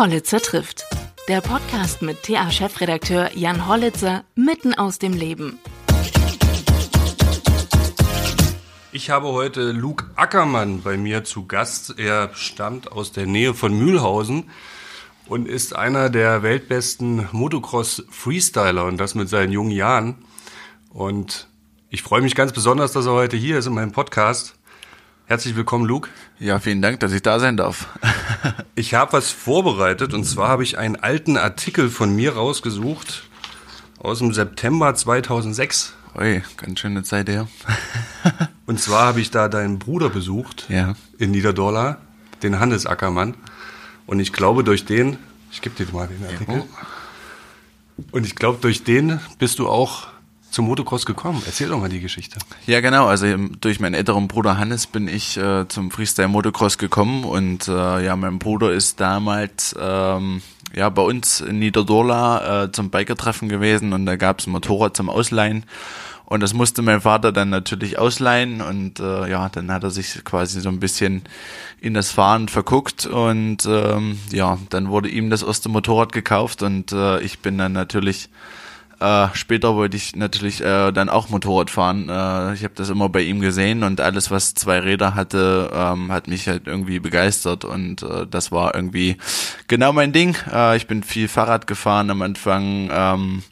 Hollitzer trifft. Der Podcast mit TA-Chefredakteur Jan Hollitzer mitten aus dem Leben. Ich habe heute Luke Ackermann bei mir zu Gast. Er stammt aus der Nähe von Mühlhausen und ist einer der weltbesten Motocross-Freestyler und das mit seinen jungen Jahren. Und ich freue mich ganz besonders, dass er heute hier ist in meinem Podcast. Herzlich willkommen, Luke. Ja, vielen Dank, dass ich da sein darf. ich habe was vorbereitet und zwar habe ich einen alten Artikel von mir rausgesucht aus dem September 2006. Ui, ganz schöne Zeit her. und zwar habe ich da deinen Bruder besucht ja. in Niederdorla, den Hannes Ackermann. Und ich glaube, durch den, ich gebe dir mal den Artikel. Ja. Und ich glaube, durch den bist du auch zum Motocross gekommen? Erzähl doch mal die Geschichte. Ja, genau. Also durch meinen älteren Bruder Hannes bin ich äh, zum Freestyle Motocross gekommen und äh, ja, mein Bruder ist damals ähm, ja bei uns in Niederdorla äh, zum Bikertreffen gewesen und da gab es ein Motorrad zum Ausleihen. Und das musste mein Vater dann natürlich ausleihen und äh, ja, dann hat er sich quasi so ein bisschen in das Fahren verguckt und ähm, ja, dann wurde ihm das erste Motorrad gekauft und äh, ich bin dann natürlich äh, später wollte ich natürlich äh, dann auch Motorrad fahren. Äh, ich habe das immer bei ihm gesehen und alles, was zwei Räder hatte, ähm, hat mich halt irgendwie begeistert und äh, das war irgendwie genau mein Ding. Äh, ich bin viel Fahrrad gefahren am Anfang. Ähm,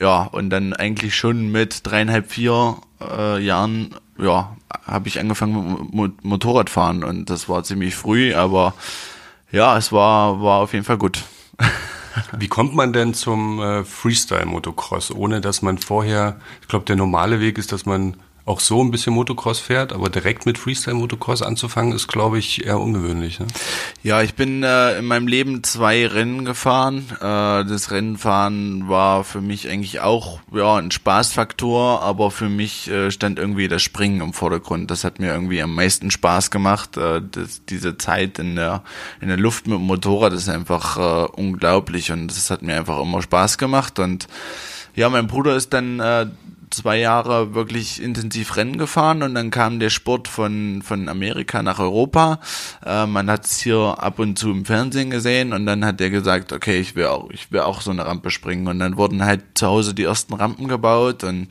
ja, und dann eigentlich schon mit dreieinhalb, vier äh, Jahren, ja, habe ich angefangen mit Motorradfahren und das war ziemlich früh, aber ja, es war, war auf jeden Fall gut. Wie kommt man denn zum äh, Freestyle-Motocross, ohne dass man vorher, ich glaube, der normale Weg ist, dass man auch so ein bisschen Motocross fährt, aber direkt mit Freestyle-Motocross anzufangen, ist, glaube ich, eher ungewöhnlich. Ne? Ja, ich bin äh, in meinem Leben zwei Rennen gefahren. Äh, das Rennenfahren war für mich eigentlich auch ja ein Spaßfaktor, aber für mich äh, stand irgendwie das Springen im Vordergrund. Das hat mir irgendwie am meisten Spaß gemacht. Äh, das, diese Zeit in der in der Luft mit dem Motorrad ist einfach äh, unglaublich und das hat mir einfach immer Spaß gemacht und ja, mein Bruder ist dann äh, zwei Jahre wirklich intensiv Rennen gefahren und dann kam der Sport von, von Amerika nach Europa. Äh, man hat es hier ab und zu im Fernsehen gesehen und dann hat er gesagt, okay, ich will auch, ich will auch so eine Rampe springen. Und dann wurden halt zu Hause die ersten Rampen gebaut und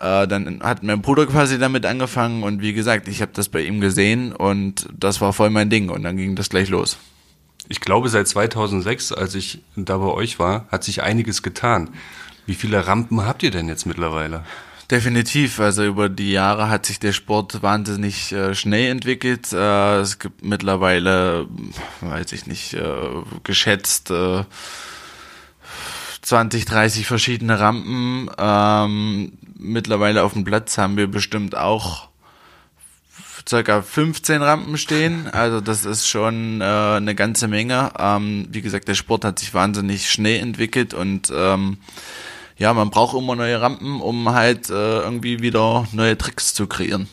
äh, dann hat mein Bruder quasi damit angefangen und wie gesagt, ich habe das bei ihm gesehen und das war voll mein Ding und dann ging das gleich los. Ich glaube, seit 2006, als ich da bei euch war, hat sich einiges getan. Wie viele Rampen habt ihr denn jetzt mittlerweile? Definitiv. Also über die Jahre hat sich der Sport wahnsinnig äh, schnell entwickelt. Äh, es gibt mittlerweile, weiß ich nicht, äh, geschätzt äh, 20, 30 verschiedene Rampen. Ähm, mittlerweile auf dem Platz haben wir bestimmt auch circa 15 Rampen stehen. Also das ist schon äh, eine ganze Menge. Ähm, wie gesagt, der Sport hat sich wahnsinnig schnell entwickelt und ähm, ja, man braucht immer neue Rampen, um halt äh, irgendwie wieder neue Tricks zu kreieren.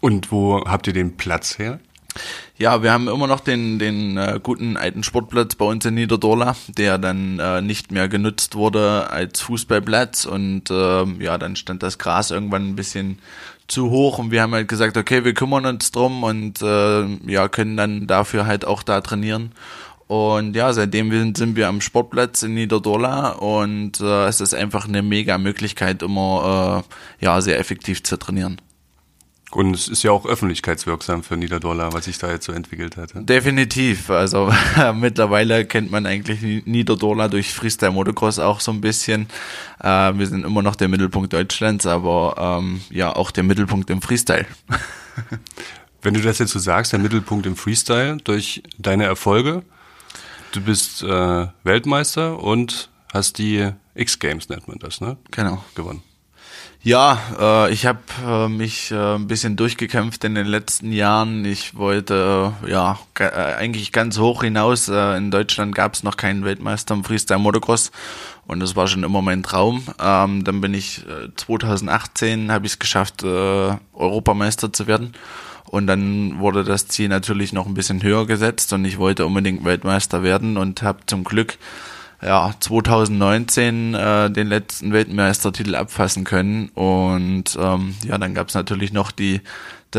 Und wo habt ihr den Platz her? Ja, wir haben immer noch den, den äh, guten alten Sportplatz bei uns in Niederdorla, der dann äh, nicht mehr genutzt wurde als Fußballplatz und äh, ja, dann stand das Gras irgendwann ein bisschen zu hoch und wir haben halt gesagt, okay, wir kümmern uns drum und äh, ja, können dann dafür halt auch da trainieren und ja, seitdem sind wir am Sportplatz in Niederdorla und äh, es ist einfach eine mega Möglichkeit, immer äh, ja, sehr effektiv zu trainieren. Und es ist ja auch öffentlichkeitswirksam für Niederdorla, was sich da jetzt so entwickelt hat. Definitiv. Also mittlerweile kennt man eigentlich Niederdorla durch Freestyle Motocross auch so ein bisschen. Äh, wir sind immer noch der Mittelpunkt Deutschlands, aber ähm, ja auch der Mittelpunkt im Freestyle. Wenn du das jetzt so sagst, der Mittelpunkt im Freestyle durch deine Erfolge, Du bist äh, Weltmeister und hast die X-Games, nennt man das, ne? Genau. Gewonnen. Ja, äh, ich habe äh, mich äh, ein bisschen durchgekämpft in den letzten Jahren. Ich wollte äh, ja äh, eigentlich ganz hoch hinaus. Äh, in Deutschland gab es noch keinen Weltmeister im Freestyle Motocross und das war schon immer mein Traum. Ähm, dann bin ich äh, 2018 habe ich es geschafft, Europameister zu werden und dann wurde das Ziel natürlich noch ein bisschen höher gesetzt und ich wollte unbedingt Weltmeister werden und habe zum Glück ja 2019 äh, den letzten Weltmeistertitel abfassen können. Und ähm, ja, dann gab es natürlich noch die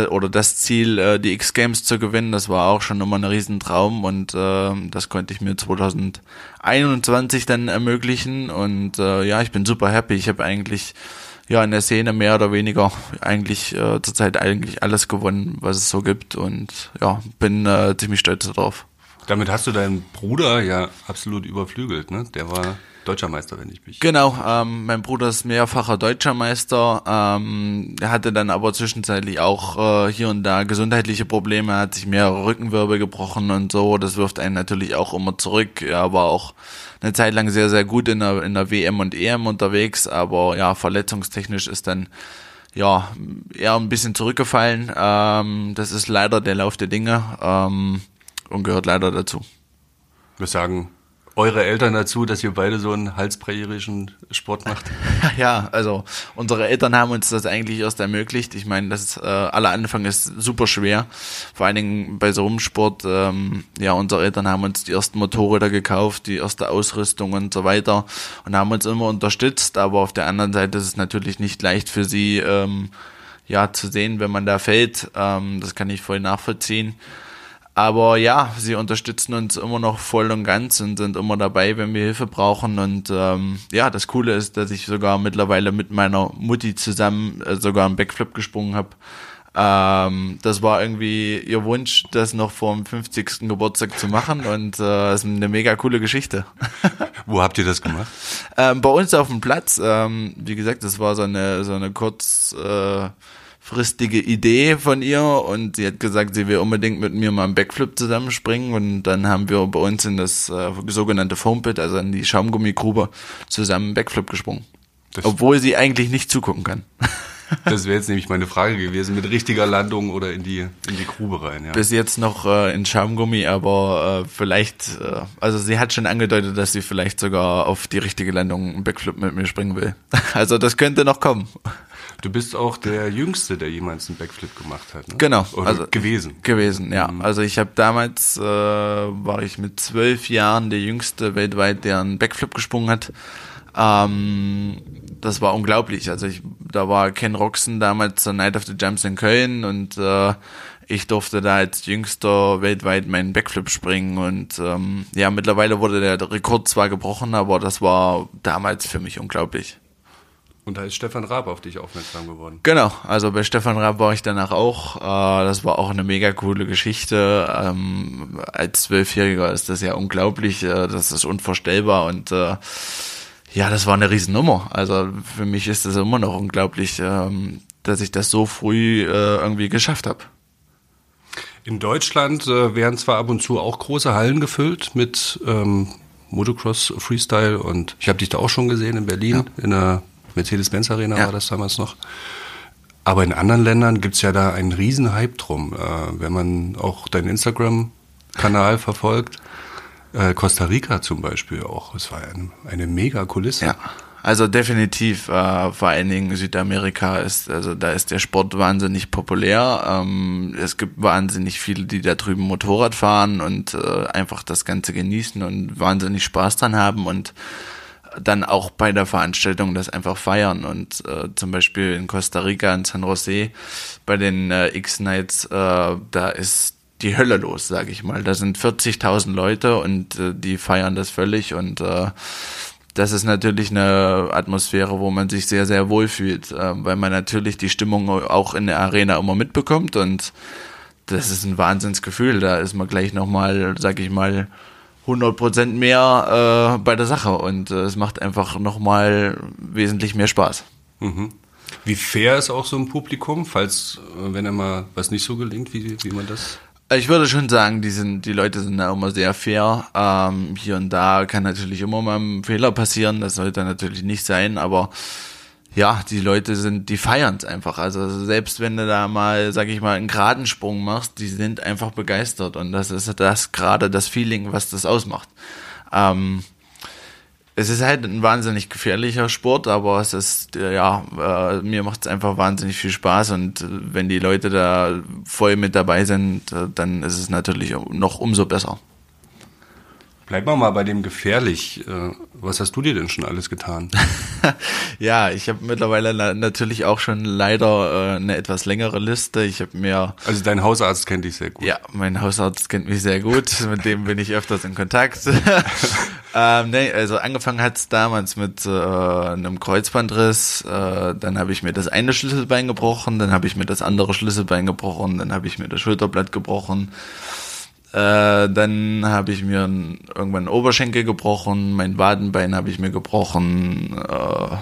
oder das Ziel, äh, die X-Games zu gewinnen. Das war auch schon immer ein Riesentraum und äh, das konnte ich mir 2021 dann ermöglichen. Und äh, ja, ich bin super happy. Ich habe eigentlich ja in der Szene mehr oder weniger eigentlich äh, zurzeit eigentlich alles gewonnen, was es so gibt. Und ja, bin äh, ziemlich stolz darauf. Damit hast du deinen Bruder ja absolut überflügelt, ne? Der war deutscher Meister, wenn ich mich. Genau, ähm, mein Bruder ist mehrfacher deutscher Meister. Ähm, er hatte dann aber zwischenzeitlich auch äh, hier und da gesundheitliche Probleme, hat sich mehrere Rückenwirbel gebrochen und so. Das wirft einen natürlich auch immer zurück. Er war auch eine Zeit lang sehr, sehr gut in der, in der WM und EM unterwegs, aber ja, verletzungstechnisch ist dann ja eher ein bisschen zurückgefallen. Ähm, das ist leider der Lauf der Dinge ähm, und gehört leider dazu. Wir sagen eure Eltern dazu, dass ihr beide so einen halsbrecherischen Sport macht? Ja, also unsere Eltern haben uns das eigentlich erst ermöglicht. Ich meine, das äh, aller Anfang ist super schwer, vor allen Dingen bei so einem Sport. Ähm, ja, unsere Eltern haben uns die ersten Motorräder gekauft, die erste Ausrüstung und so weiter und haben uns immer unterstützt. Aber auf der anderen Seite ist es natürlich nicht leicht für sie, ähm, ja, zu sehen, wenn man da fällt. Ähm, das kann ich voll nachvollziehen. Aber ja, sie unterstützen uns immer noch voll und ganz und sind immer dabei, wenn wir Hilfe brauchen. Und ähm, ja, das Coole ist, dass ich sogar mittlerweile mit meiner Mutti zusammen äh, sogar einen Backflip gesprungen habe. Ähm, das war irgendwie ihr Wunsch, das noch vor dem 50. Geburtstag zu machen und äh, das ist eine mega coole Geschichte. Wo habt ihr das gemacht? ähm, bei uns auf dem Platz. Ähm, wie gesagt, das war so eine so eine kurz äh, fristige Idee von ihr und sie hat gesagt, sie will unbedingt mit mir mal einen Backflip zusammenspringen und dann haben wir bei uns in das äh, sogenannte Foampit, also in die Schaumgummigrube, zusammen einen Backflip gesprungen. Das Obwohl sie eigentlich nicht zugucken kann. Das wäre jetzt nämlich meine Frage gewesen, mit richtiger Landung oder in die, in die Grube rein. Ja. Bis jetzt noch äh, in Schaumgummi, aber äh, vielleicht, äh, also sie hat schon angedeutet, dass sie vielleicht sogar auf die richtige Landung einen Backflip mit mir springen will. Also das könnte noch kommen. Du bist auch der Jüngste, der jemals einen Backflip gemacht hat. Ne? Genau. Oder also gewesen. Gewesen, ja. Mhm. Also ich habe damals, äh, war ich mit zwölf Jahren der Jüngste weltweit, der einen Backflip gesprungen hat. Ähm, das war unglaublich. Also ich, da war Ken Roxon damals zur Night of the Jumps in Köln und äh, ich durfte da als Jüngster weltweit meinen Backflip springen und ähm, ja, mittlerweile wurde der Rekord zwar gebrochen, aber das war damals für mich unglaublich. Und da ist Stefan Raab auf dich aufmerksam geworden. Genau, also bei Stefan Raab war ich danach auch. Äh, das war auch eine mega coole Geschichte. Ähm, als Zwölfjähriger ist das ja unglaublich, äh, das ist unvorstellbar und äh, ja, das war eine Riesennummer. Also für mich ist das immer noch unglaublich, ähm, dass ich das so früh irgendwie geschafft habe. In Deutschland werden zwar ab und zu auch große Hallen gefüllt mit ähm, Motocross Freestyle und ich habe dich da auch schon gesehen in Berlin ja. in der Mercedes-Benz Arena ja. war das damals noch. Aber in anderen Ländern gibt es ja da einen riesen Hype drum. Äh, wenn man auch deinen Instagram-Kanal verfolgt, äh, Costa Rica zum Beispiel auch, es war eine, eine mega Kulisse. Ja. Also definitiv, äh, vor allen Dingen Südamerika ist, also da ist der Sport wahnsinnig populär. Ähm, es gibt wahnsinnig viele, die da drüben Motorrad fahren und äh, einfach das Ganze genießen und wahnsinnig Spaß dran haben und dann auch bei der Veranstaltung das einfach feiern und äh, zum Beispiel in Costa Rica in San Jose bei den äh, X-Nights, äh, da ist die Hölle los, sage ich mal. Da sind 40.000 Leute und äh, die feiern das völlig und äh, das ist natürlich eine Atmosphäre, wo man sich sehr, sehr wohl fühlt, äh, weil man natürlich die Stimmung auch in der Arena immer mitbekommt und das ist ein Wahnsinnsgefühl. Da ist man gleich nochmal, sag ich mal, 100% mehr äh, bei der Sache und äh, es macht einfach nochmal wesentlich mehr Spaß. Mhm. Wie fair ist auch so ein Publikum, falls, äh, wenn einmal was nicht so gelingt, wie, wie man das ich würde schon sagen, die sind, die Leute sind da immer sehr fair. Ähm, hier und da kann natürlich immer mal ein Fehler passieren, das sollte natürlich nicht sein, aber ja, die Leute sind, die feiern es einfach. Also selbst wenn du da mal, sag ich mal, einen geraden Sprung machst, die sind einfach begeistert und das ist das gerade das Feeling, was das ausmacht. Ähm, es ist halt ein wahnsinnig gefährlicher Sport, aber es ist, ja, äh, mir macht es einfach wahnsinnig viel Spaß und äh, wenn die Leute da voll mit dabei sind, äh, dann ist es natürlich noch umso besser. Bleib mal bei dem gefährlich. Äh, was hast du dir denn schon alles getan? ja, ich habe mittlerweile natürlich auch schon leider äh, eine etwas längere Liste. Ich habe mir also dein Hausarzt kennt dich sehr gut. Ja, mein Hausarzt kennt mich sehr gut. Mit dem bin ich öfters in Kontakt. ähm, nee, also angefangen hat's damals mit äh, einem Kreuzbandriss. Äh, dann habe ich mir das eine Schlüsselbein gebrochen, dann habe ich mir das andere Schlüsselbein gebrochen, dann habe ich mir das Schulterblatt gebrochen. Äh, dann habe ich mir irgendwann Oberschenkel gebrochen, mein Wadenbein habe ich mir gebrochen. Äh,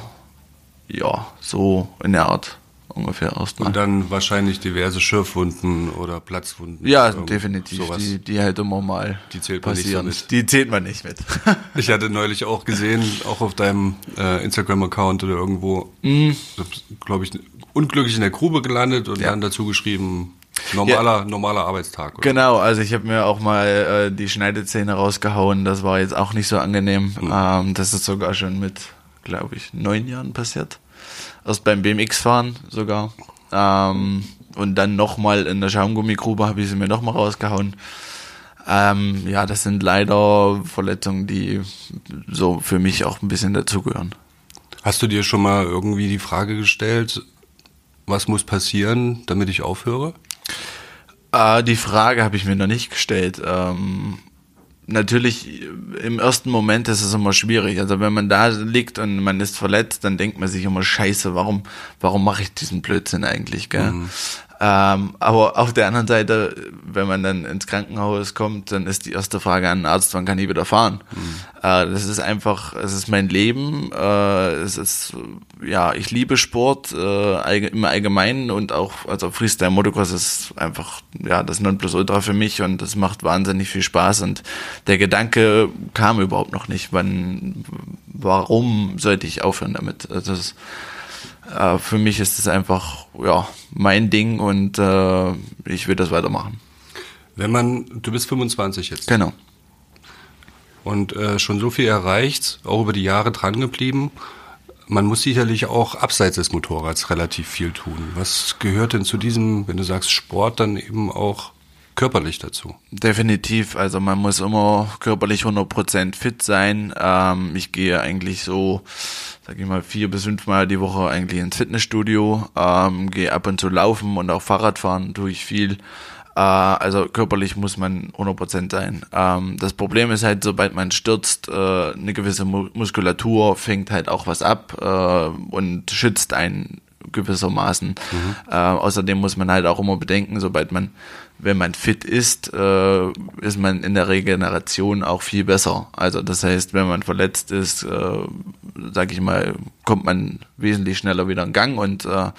ja, so in der Art ungefähr erstmal. Und dann wahrscheinlich diverse Schürfwunden oder Platzwunden. Ja, definitiv. Sowas. Die, die halt immer mal die zählt man passieren. Nicht so mit. Die zählt man nicht mit. ich hatte neulich auch gesehen, auch auf deinem äh, Instagram-Account oder irgendwo, mm. glaube ich, unglücklich in der Grube gelandet und ja. dann dazu geschrieben, Normaler, ja, normaler Arbeitstag. Oder? Genau, also ich habe mir auch mal äh, die Schneidezähne rausgehauen. Das war jetzt auch nicht so angenehm. Mhm. Ähm, das ist sogar schon mit, glaube ich, neun Jahren passiert. Erst beim BMX-Fahren sogar. Ähm, und dann nochmal in der Schaumgummigrube habe ich sie mir nochmal rausgehauen. Ähm, ja, das sind leider Verletzungen, die so für mich auch ein bisschen dazugehören. Hast du dir schon mal irgendwie die Frage gestellt, was muss passieren, damit ich aufhöre? Äh, die Frage habe ich mir noch nicht gestellt. Ähm, natürlich im ersten Moment ist es immer schwierig. Also wenn man da liegt und man ist verletzt, dann denkt man sich immer Scheiße, warum, warum mache ich diesen Blödsinn eigentlich? Gell? Mhm. Ähm, aber auf der anderen Seite, wenn man dann ins Krankenhaus kommt, dann ist die erste Frage an den Arzt, wann kann ich wieder fahren? Mhm. Äh, das ist einfach, es ist mein Leben, äh, es ist, ja, ich liebe Sport äh, im Allgemeinen und auch, also Freestyle Motocross ist einfach, ja, das Nonplusultra für mich und das macht wahnsinnig viel Spaß und der Gedanke kam überhaupt noch nicht, wann, warum sollte ich aufhören damit? Also das, äh, für mich ist es einfach ja mein Ding und äh, ich will das weitermachen. Wenn man, du bist 25 jetzt. Genau. Und äh, schon so viel erreicht, auch über die Jahre dran geblieben. Man muss sicherlich auch abseits des Motorrads relativ viel tun. Was gehört denn zu diesem, wenn du sagst Sport, dann eben auch körperlich dazu? Definitiv. Also man muss immer körperlich 100% fit sein. Ähm, ich gehe eigentlich so, sag ich mal, vier bis fünfmal die Woche eigentlich ins Fitnessstudio, ähm, gehe ab und zu laufen und auch Fahrrad fahren tue ich viel. Äh, also körperlich muss man 100% sein. Ähm, das Problem ist halt, sobald man stürzt, äh, eine gewisse Muskulatur fängt halt auch was ab äh, und schützt einen gewissermaßen. Mhm. Äh, außerdem muss man halt auch immer bedenken, sobald man wenn man fit ist, äh, ist man in der Regeneration auch viel besser. Also das heißt, wenn man verletzt ist, äh, sage ich mal, kommt man wesentlich schneller wieder in Gang und äh,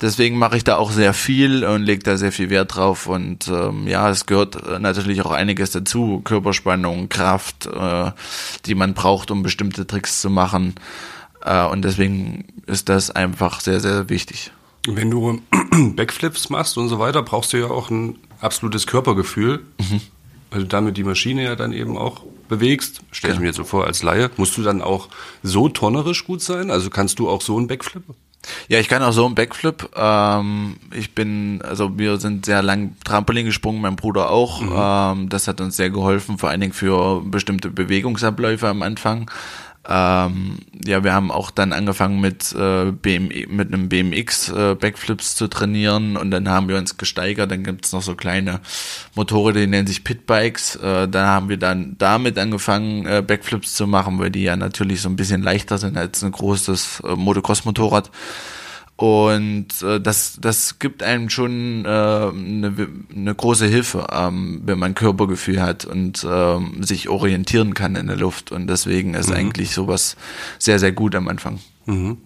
deswegen mache ich da auch sehr viel und lege da sehr viel Wert drauf und ähm, ja, es gehört natürlich auch einiges dazu, Körperspannung, Kraft, äh, die man braucht, um bestimmte Tricks zu machen äh, und deswegen ist das einfach sehr, sehr wichtig. Wenn du Backflips machst und so weiter, brauchst du ja auch ein absolutes Körpergefühl, mhm. weil du damit die Maschine ja dann eben auch bewegst. Stell ich mir jetzt so vor als Laie. Musst du dann auch so tonnerisch gut sein? Also kannst du auch so einen Backflip? Ja, ich kann auch so einen Backflip. Ähm, ich bin, also wir sind sehr lang Trampolin gesprungen, mein Bruder auch. Mhm. Ähm, das hat uns sehr geholfen, vor allen Dingen für bestimmte Bewegungsabläufe am Anfang. Ähm, ja, wir haben auch dann angefangen mit, äh, BM, mit einem BMX äh, Backflips zu trainieren und dann haben wir uns gesteigert. Dann gibt's noch so kleine Motorräder, die nennen sich Pitbikes. Äh, dann haben wir dann damit angefangen, äh, Backflips zu machen, weil die ja natürlich so ein bisschen leichter sind als ein großes äh, Motocross-Motorrad. Und äh, das, das gibt einem schon äh, eine, eine große Hilfe, ähm, wenn man Körpergefühl hat und ähm, sich orientieren kann in der Luft. Und deswegen ist mhm. eigentlich sowas sehr, sehr gut am Anfang. Mhm.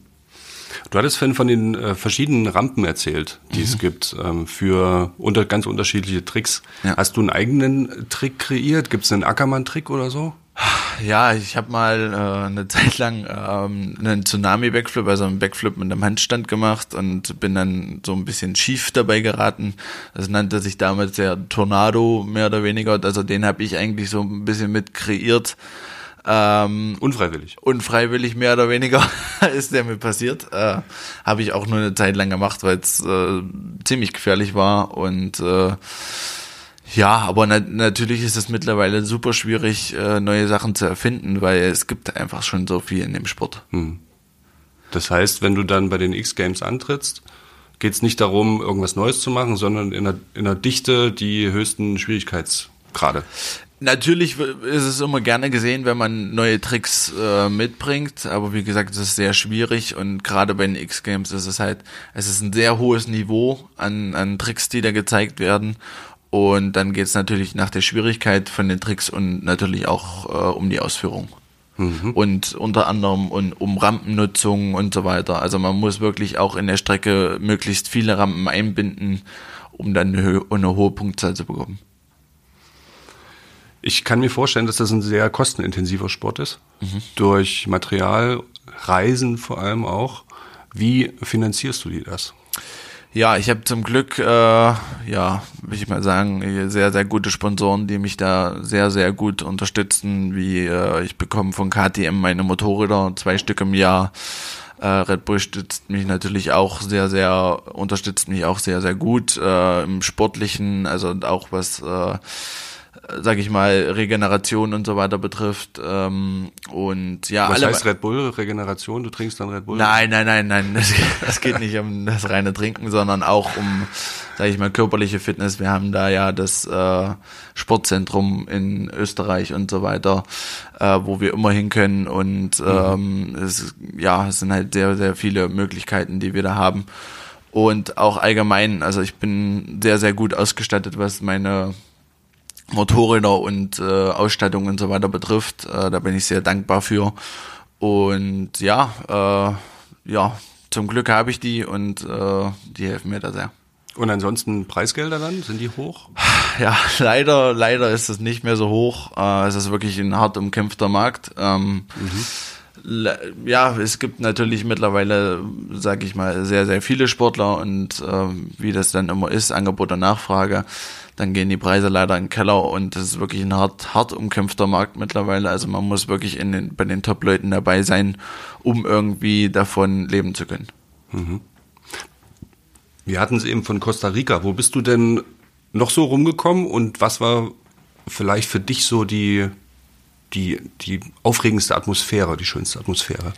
Du hattest vorhin von den äh, verschiedenen Rampen erzählt, die mhm. es gibt ähm, für unter, ganz unterschiedliche Tricks. Ja. Hast du einen eigenen Trick kreiert? Gibt es einen Ackermann-Trick oder so? Ja, ich habe mal äh, eine Zeit lang ähm, einen Tsunami-Backflip, also einen Backflip mit einem Handstand gemacht und bin dann so ein bisschen schief dabei geraten. Das nannte sich damals der Tornado, mehr oder weniger. Also den habe ich eigentlich so ein bisschen mit kreiert. Ähm, unfreiwillig. Unfreiwillig mehr oder weniger ist der mir passiert. Äh, habe ich auch nur eine Zeit lang gemacht, weil es äh, ziemlich gefährlich war und äh, Ja, aber na natürlich ist es mittlerweile super schwierig, äh, neue Sachen zu erfinden, weil es gibt einfach schon so viel in dem Sport. Hm. Das heißt, wenn du dann bei den X-Games antrittst, geht es nicht darum, irgendwas Neues zu machen, sondern in der, in der Dichte die höchsten Schwierigkeitsgrade. Natürlich ist es immer gerne gesehen, wenn man neue Tricks äh, mitbringt, aber wie gesagt, es ist sehr schwierig und gerade bei den X-Games ist es halt, es ist ein sehr hohes Niveau an, an Tricks, die da gezeigt werden und dann geht es natürlich nach der Schwierigkeit von den Tricks und natürlich auch äh, um die Ausführung. Mhm. Und unter anderem um, um Rampennutzung und so weiter. Also man muss wirklich auch in der Strecke möglichst viele Rampen einbinden, um dann eine, eine hohe Punktzahl zu bekommen. Ich kann mir vorstellen, dass das ein sehr kostenintensiver Sport ist. Mhm. Durch Material, Reisen vor allem auch. Wie finanzierst du dir das? Ja, ich habe zum Glück, äh, ja, will ich mal sagen, sehr, sehr gute Sponsoren, die mich da sehr, sehr gut unterstützen. Wie äh, ich bekomme von KTM meine Motorräder, zwei Stück im Jahr. Äh, Red Bull stützt mich natürlich auch sehr, sehr, unterstützt mich auch sehr, sehr gut äh, im Sportlichen, also auch was äh, sag ich mal, Regeneration und so weiter betrifft. Ähm, und ja, Was alle, heißt Red Bull, Regeneration? Du trinkst dann Red Bull? Nein, nein, nein, nein. Das, das geht nicht um das reine Trinken, sondern auch um, sag ich mal, körperliche Fitness. Wir haben da ja das äh, Sportzentrum in Österreich und so weiter, äh, wo wir immer hin können. Und mhm. ähm, es, ja, es sind halt sehr, sehr viele Möglichkeiten, die wir da haben. Und auch allgemein, also ich bin sehr, sehr gut ausgestattet, was meine Motorräder und äh, Ausstattung und so weiter betrifft. Äh, da bin ich sehr dankbar für. Und ja, äh, ja, zum Glück habe ich die und äh, die helfen mir da sehr. Und ansonsten Preisgelder dann, sind die hoch? Ja, leider, leider ist es nicht mehr so hoch. Äh, es ist wirklich ein hart umkämpfter Markt. Ähm, mhm. Ja, es gibt natürlich mittlerweile, sage ich mal, sehr, sehr viele Sportler und äh, wie das dann immer ist, Angebot und Nachfrage dann gehen die Preise leider in den Keller und das ist wirklich ein hart, hart umkämpfter Markt mittlerweile. Also man muss wirklich in den, bei den Top-Leuten dabei sein, um irgendwie davon leben zu können. Mhm. Wir hatten es eben von Costa Rica. Wo bist du denn noch so rumgekommen und was war vielleicht für dich so die, die, die aufregendste Atmosphäre, die schönste Atmosphäre?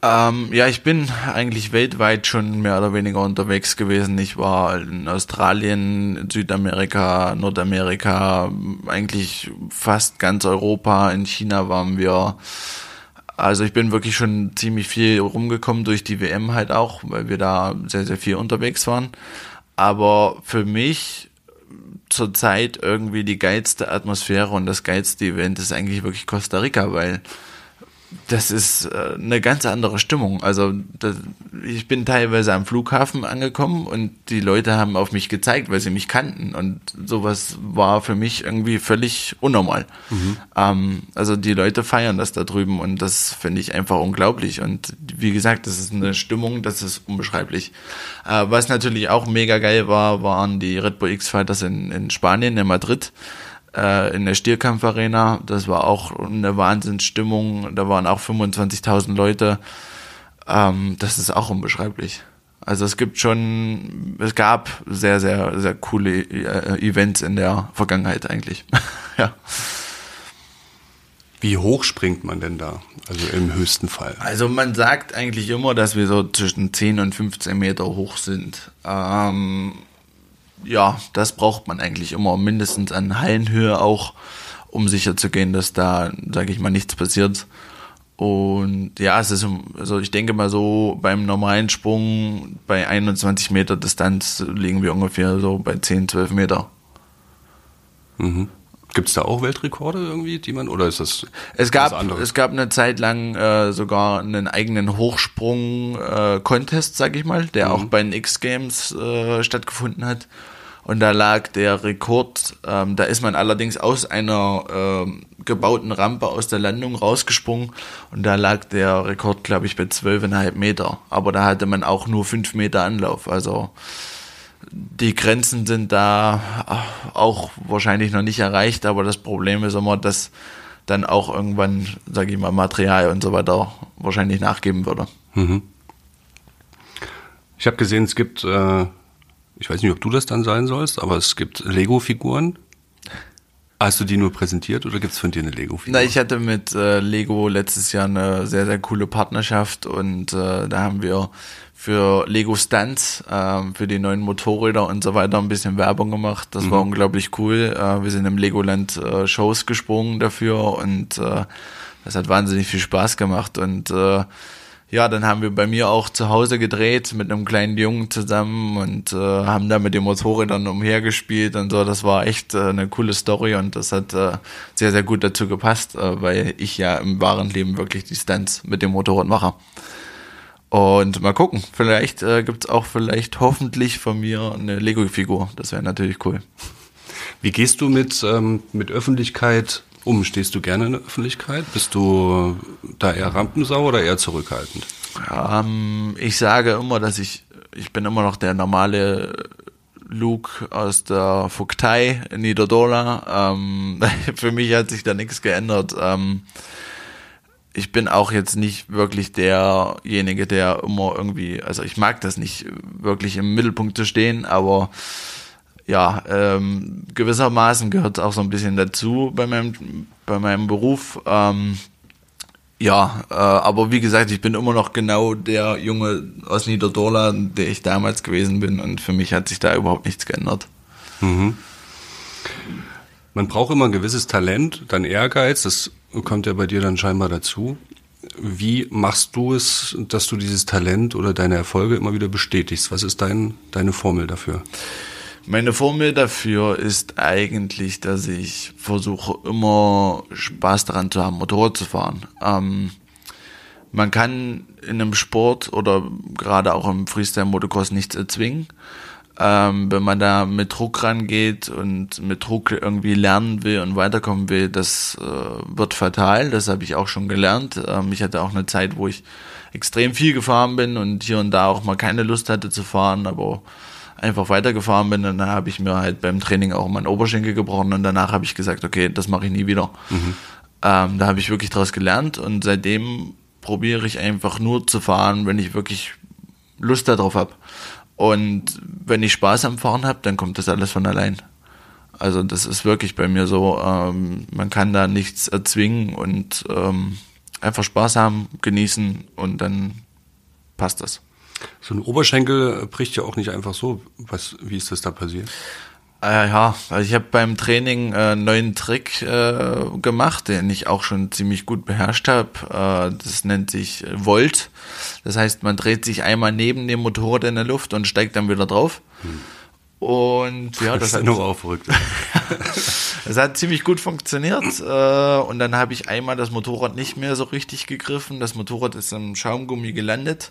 Ähm, ja, ich bin eigentlich weltweit schon mehr oder weniger unterwegs gewesen. Ich war in Australien, Südamerika, Nordamerika, eigentlich fast ganz Europa. In China waren wir. Also ich bin wirklich schon ziemlich viel rumgekommen durch die WM halt auch, weil wir da sehr, sehr viel unterwegs waren. Aber für mich zurzeit irgendwie die geilste Atmosphäre und das geilste Event ist eigentlich wirklich Costa Rica, weil das ist äh, eine ganz andere Stimmung. Also das, ich bin teilweise am Flughafen angekommen und die Leute haben auf mich gezeigt, weil sie mich kannten und sowas war für mich irgendwie völlig unnormal. Mhm. Ähm, also die Leute feiern das da drüben und das finde ich einfach unglaublich und wie gesagt, das ist eine Stimmung, das ist unbeschreiblich. Äh, was natürlich auch mega geil war, waren die Red Bull X Fighters in, in Spanien, in Madrid äh, in der Stierkampfarena. Das war auch eine Wahnsinnsstimmung. Da waren auch 25.000 Leute. Ähm, das ist auch unbeschreiblich. Also es gibt schon, es gab sehr, sehr, sehr coole äh, Events in der Vergangenheit eigentlich. ja. Wie hoch springt man denn da? Also im höchsten Fall? Also man sagt eigentlich immer, dass wir so zwischen 10 und 15 Meter hoch sind. Ähm, ja, das braucht man eigentlich immer mindestens an Hallenhöhe auch, um sicher zu gehen, dass da, sage ich mal, nichts passiert. Und ja, es ist, also ich denke mal so, beim normalen Sprung bei 21 Meter Distanz liegen wir ungefähr so bei 10, 12 Meter. Mhm. Gibt es da auch Weltrekorde irgendwie, die man, oder ist das es gab Es gab eine Zeit lang äh, sogar einen eigenen Hochsprung-Contest, äh, sag ich mal, der mhm. auch bei den X-Games äh, stattgefunden hat. Und da lag der Rekord, ähm, da ist man allerdings aus einer ähm, gebauten Rampe aus der Landung rausgesprungen und da lag der Rekord, glaube ich, bei zwölfeinhalb Meter. Aber da hatte man auch nur fünf Meter Anlauf. Also die Grenzen sind da auch wahrscheinlich noch nicht erreicht, aber das Problem ist immer, dass dann auch irgendwann, sage ich mal, Material und so weiter wahrscheinlich nachgeben würde. Mhm. Ich habe gesehen, es gibt äh, ich weiß nicht, ob du das dann sein sollst, aber es gibt Lego-Figuren. Hast du die nur präsentiert oder gibt es von dir eine Lego-Figur? Na, ich hatte mit äh, Lego letztes Jahr eine sehr, sehr coole Partnerschaft und äh, da haben wir für Lego Stunts, äh, für die neuen Motorräder und so weiter ein bisschen Werbung gemacht. Das mhm. war unglaublich cool. Äh, wir sind im Legoland äh, Shows gesprungen dafür und äh, das hat wahnsinnig viel Spaß gemacht und äh, ja, dann haben wir bei mir auch zu Hause gedreht mit einem kleinen Jungen zusammen und äh, haben da mit dem Motorrädern umhergespielt und so. Das war echt äh, eine coole Story und das hat äh, sehr, sehr gut dazu gepasst, äh, weil ich ja im wahren Leben wirklich die Stunts mit dem Motorrad mache. Und mal gucken, vielleicht äh, gibt es auch vielleicht hoffentlich von mir eine Lego-Figur. Das wäre natürlich cool. Wie gehst du mit, ähm, mit Öffentlichkeit um? Stehst du gerne in der Öffentlichkeit? Bist du da eher Rampensau oder eher zurückhaltend? Ähm, ich sage immer, dass ich, ich bin immer noch der normale Luke aus der Vogtei in Niederdola. Ähm, für mich hat sich da nichts geändert. Ähm, ich bin auch jetzt nicht wirklich derjenige, der immer irgendwie, also ich mag das nicht wirklich im Mittelpunkt zu stehen, aber ja, ähm, gewissermaßen gehört es auch so ein bisschen dazu bei meinem, bei meinem Beruf. Ähm, ja, äh, aber wie gesagt, ich bin immer noch genau der Junge aus Niederdorla, der ich damals gewesen bin und für mich hat sich da überhaupt nichts geändert. Mhm. Man braucht immer ein gewisses Talent, dann Ehrgeiz, das kommt ja bei dir dann scheinbar dazu. Wie machst du es, dass du dieses Talent oder deine Erfolge immer wieder bestätigst? Was ist dein, deine Formel dafür? Meine Formel dafür ist eigentlich, dass ich versuche immer Spaß daran zu haben, Motorrad zu fahren. Ähm, man kann in einem Sport oder gerade auch im Freestyle Motocross nichts erzwingen. Ähm, wenn man da mit Druck rangeht und mit Druck irgendwie lernen will und weiterkommen will, das äh, wird fatal. Das habe ich auch schon gelernt. Ähm, ich hatte auch eine Zeit, wo ich extrem viel gefahren bin und hier und da auch mal keine Lust hatte zu fahren, aber einfach weitergefahren bin. Und dann habe ich mir halt beim Training auch meinen Oberschenkel gebrochen und danach habe ich gesagt, okay, das mache ich nie wieder. Mhm. Ähm, da habe ich wirklich daraus gelernt und seitdem probiere ich einfach nur zu fahren, wenn ich wirklich Lust darauf habe. Und wenn ich Spaß am Fahren habe, dann kommt das alles von allein. Also das ist wirklich bei mir so, ähm, man kann da nichts erzwingen und ähm, einfach Spaß haben, genießen und dann passt das. So ein Oberschenkel bricht ja auch nicht einfach so. Was, wie ist das da passiert? Äh, ja, also ich habe beim Training äh, einen neuen Trick äh, gemacht, den ich auch schon ziemlich gut beherrscht habe. Äh, das nennt sich Volt. Das heißt, man dreht sich einmal neben dem Motorrad in der Luft und steigt dann wieder drauf. Hm. Und ja, das, das ist hat nur auch verrückt. Es hat ziemlich gut funktioniert. Äh, und dann habe ich einmal das Motorrad nicht mehr so richtig gegriffen. Das Motorrad ist im Schaumgummi gelandet.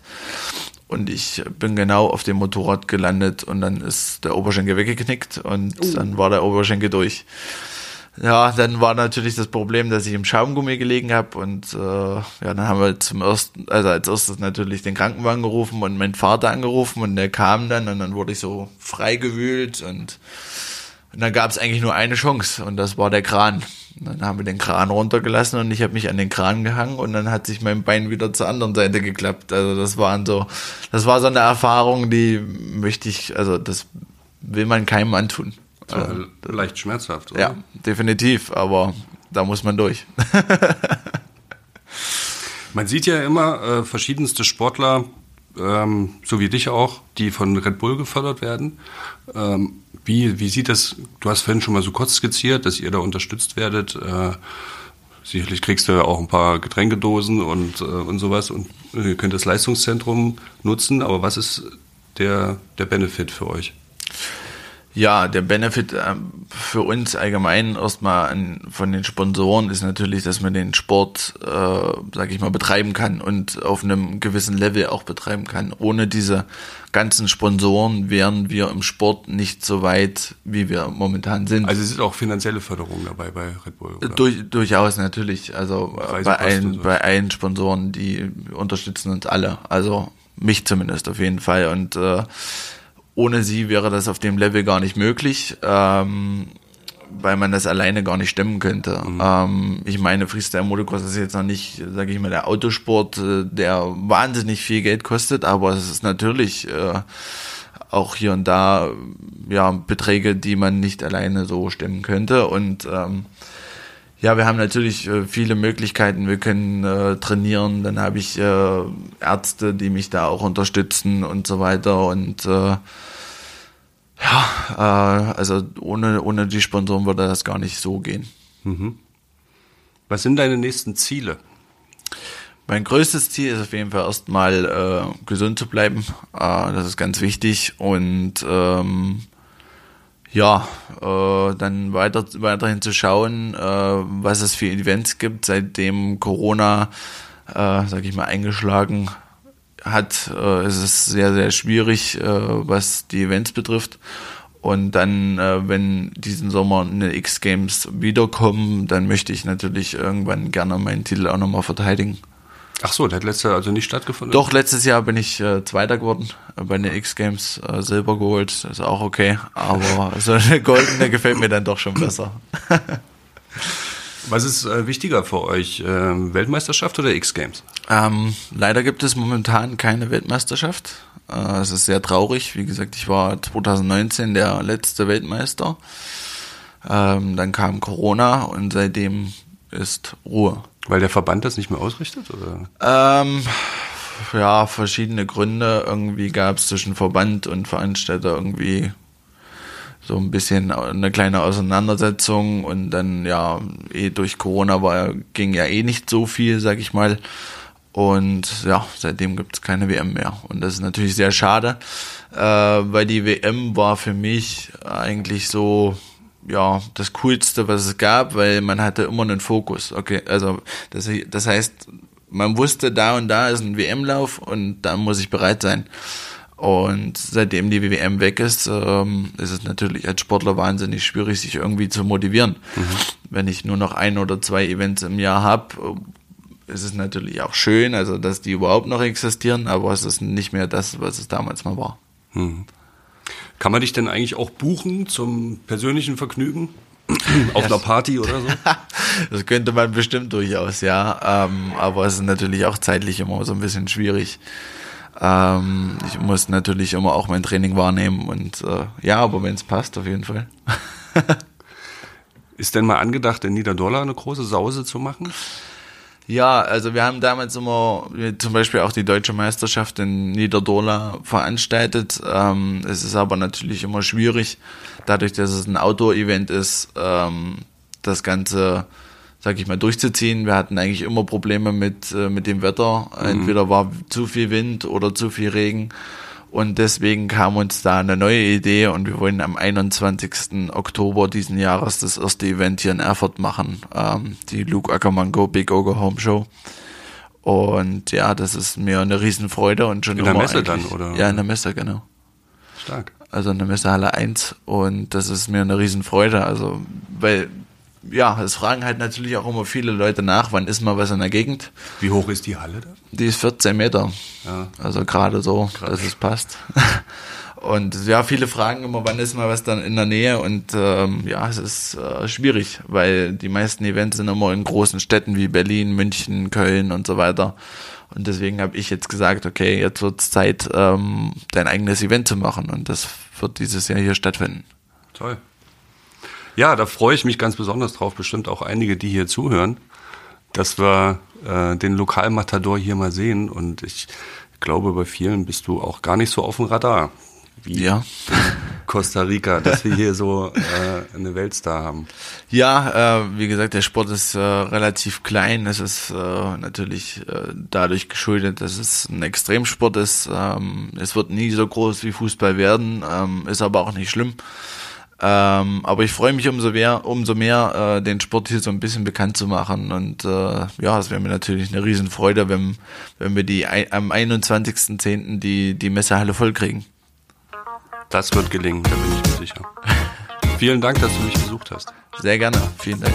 Und ich bin genau auf dem Motorrad gelandet und dann ist der Oberschenkel weggeknickt und uh. dann war der Oberschenkel durch. Ja, dann war natürlich das Problem, dass ich im Schaumgummi gelegen habe und äh, ja, dann haben wir zum ersten, also als erstes natürlich den Krankenwagen gerufen und meinen Vater angerufen und der kam dann und dann wurde ich so freigewühlt und und dann gab es eigentlich nur eine Chance und das war der Kran. Dann haben wir den Kran runtergelassen und ich habe mich an den Kran gehangen und dann hat sich mein Bein wieder zur anderen Seite geklappt. Also das waren so, das war so eine Erfahrung, die möchte ich, also das will man keinem antun. Also, leicht schmerzhaft, oder? Ja, definitiv, aber da muss man durch. man sieht ja immer äh, verschiedenste Sportler, ähm, so wie dich auch, die von Red Bull gefördert werden. Ähm, wie, wie sieht das, du hast vorhin schon mal so kurz skizziert, dass ihr da unterstützt werdet. Äh, sicherlich kriegst du ja auch ein paar Getränkedosen und, äh, und sowas und ihr könnt das Leistungszentrum nutzen, aber was ist der, der Benefit für euch? Ja, der Benefit ähm, für uns allgemein erstmal an, von den Sponsoren ist natürlich, dass man den Sport, äh, sage ich mal, betreiben kann und auf einem gewissen Level auch betreiben kann. Ohne diese ganzen Sponsoren wären wir im Sport nicht so weit, wie wir momentan sind. Also es ist auch finanzielle Förderung dabei bei Red Bull, oder? Durch, durchaus natürlich. Also bei allen, bei allen Sponsoren, die unterstützen uns alle. Also mich zumindest auf jeden Fall. Und äh, ohne sie wäre das auf dem Level gar nicht möglich, ähm, weil man das alleine gar nicht stemmen könnte. Mhm. Ähm, ich meine, Freestyle Motocross ist jetzt noch nicht, sage ich mal, der Autosport, äh, der wahnsinnig viel Geld kostet, aber es ist natürlich äh, auch hier und da ja Beträge, die man nicht alleine so stemmen könnte. Und ähm, ja, wir haben natürlich äh, viele Möglichkeiten. Wir können äh, trainieren, dann habe ich äh, Ärzte, die mich da auch unterstützen und so weiter. Und äh, ja, äh, also ohne, ohne die Sponsoren würde das gar nicht so gehen. Mhm. Was sind deine nächsten Ziele? Mein größtes Ziel ist auf jeden Fall erstmal äh, gesund zu bleiben. Das ist ganz wichtig. Und ähm, ja, äh, dann weiter, weiterhin zu schauen, äh, was es für Events gibt, seitdem Corona, äh, sag ich mal, eingeschlagen hat. Äh, ist es sehr, sehr schwierig, äh, was die Events betrifft. Und dann, äh, wenn diesen Sommer eine X-Games wiederkommen, dann möchte ich natürlich irgendwann gerne meinen Titel auch nochmal verteidigen. Ach so, der hat letztes Jahr also nicht stattgefunden? Doch, letztes Jahr bin ich äh, Zweiter geworden, äh, bei den X-Games äh, Silber geholt, ist auch okay, aber so eine goldene gefällt mir dann doch schon besser. Was ist äh, wichtiger für euch, ähm, Weltmeisterschaft oder X-Games? Ähm, leider gibt es momentan keine Weltmeisterschaft. Äh, es ist sehr traurig. Wie gesagt, ich war 2019 der letzte Weltmeister. Ähm, dann kam Corona und seitdem ist Ruhe. Weil der Verband das nicht mehr ausrichtet? Oder? Ähm, ja, verschiedene Gründe. Irgendwie gab es zwischen Verband und Veranstalter irgendwie so ein bisschen eine kleine Auseinandersetzung und dann ja, eh durch Corona war, ging ja eh nicht so viel, sag ich mal. Und ja, seitdem gibt es keine WM mehr. Und das ist natürlich sehr schade, äh, weil die WM war für mich eigentlich so ja, das Coolste, was es gab, weil man hatte immer einen Fokus. Okay, also das, das heißt, man wusste, da und da ist ein WM-Lauf und da muss ich bereit sein. Und seitdem die WM weg ist, ähm, ist es natürlich als Sportler wahnsinnig schwierig, sich irgendwie zu motivieren. Mhm. Wenn ich nur noch ein oder zwei Events im Jahr habe, ist es natürlich auch schön, also dass die überhaupt noch existieren, aber es ist nicht mehr das, was es damals mal war. Mhm. Kann man dich denn eigentlich auch buchen zum persönlichen Vergnügen? Auf einer Party oder so? das könnte man bestimmt durchaus, ja. Ähm, aber es ist natürlich auch zeitlich immer so ein bisschen schwierig. Ähm, ich muss natürlich immer auch mein Training wahrnehmen und äh, ja, aber wenn es passt, auf jeden Fall. ist denn mal angedacht, in Niederdollar eine große Sause zu machen? Ja, also wir haben damals immer zum Beispiel auch die deutsche Meisterschaft in Niederdola veranstaltet. Ähm, es ist aber natürlich immer schwierig, dadurch, dass es ein Outdoor-Event ist, ähm, das Ganze, sag ich mal, durchzuziehen. Wir hatten eigentlich immer Probleme mit, äh, mit dem Wetter. Mhm. Entweder war zu viel Wind oder zu viel Regen. Und deswegen kam uns da eine neue Idee und wir wollen am 21. Oktober diesen Jahres das erste Event hier in Erfurt machen, ähm, die Luke Ackermann Go Big Ogre Home Show. Und ja, das ist mir eine Riesenfreude und schon In der Messe dann, oder? Ja, in der Messe, genau. Stark. Also in der Messehalle 1 und das ist mir eine Riesenfreude, also, weil ja, es fragen halt natürlich auch immer viele Leute nach, wann ist mal was in der Gegend. Wie hoch ist die Halle da? Die ist 14 Meter. Ja. Also gerade so, Krass. dass es passt. Und ja, viele fragen immer, wann ist mal was dann in der Nähe und ähm, ja, es ist äh, schwierig, weil die meisten Events sind immer in großen Städten wie Berlin, München, Köln und so weiter. Und deswegen habe ich jetzt gesagt, okay, jetzt wird es Zeit, ähm, dein eigenes Event zu machen und das wird dieses Jahr hier stattfinden. Toll. Ja, da freue ich mich ganz besonders drauf, bestimmt auch einige, die hier zuhören, dass wir äh, den Lokalmatador hier mal sehen. Und ich glaube, bei vielen bist du auch gar nicht so auf dem Radar wie ja. Costa Rica, dass wir hier so äh, eine Weltstar haben. Ja, äh, wie gesagt, der Sport ist äh, relativ klein. Es ist äh, natürlich äh, dadurch geschuldet, dass es ein Extremsport ist. Ähm, es wird nie so groß wie Fußball werden, ähm, ist aber auch nicht schlimm. Ähm, aber ich freue mich umso mehr, umso mehr äh, den Sport hier so ein bisschen bekannt zu machen. Und äh, ja, es wäre mir natürlich eine Riesenfreude, wenn, wenn wir die am 21.10. die, die Messehalle voll kriegen. Das wird gelingen, da bin ich mir sicher. Vielen Dank, dass du mich besucht hast. Sehr gerne. Vielen Dank.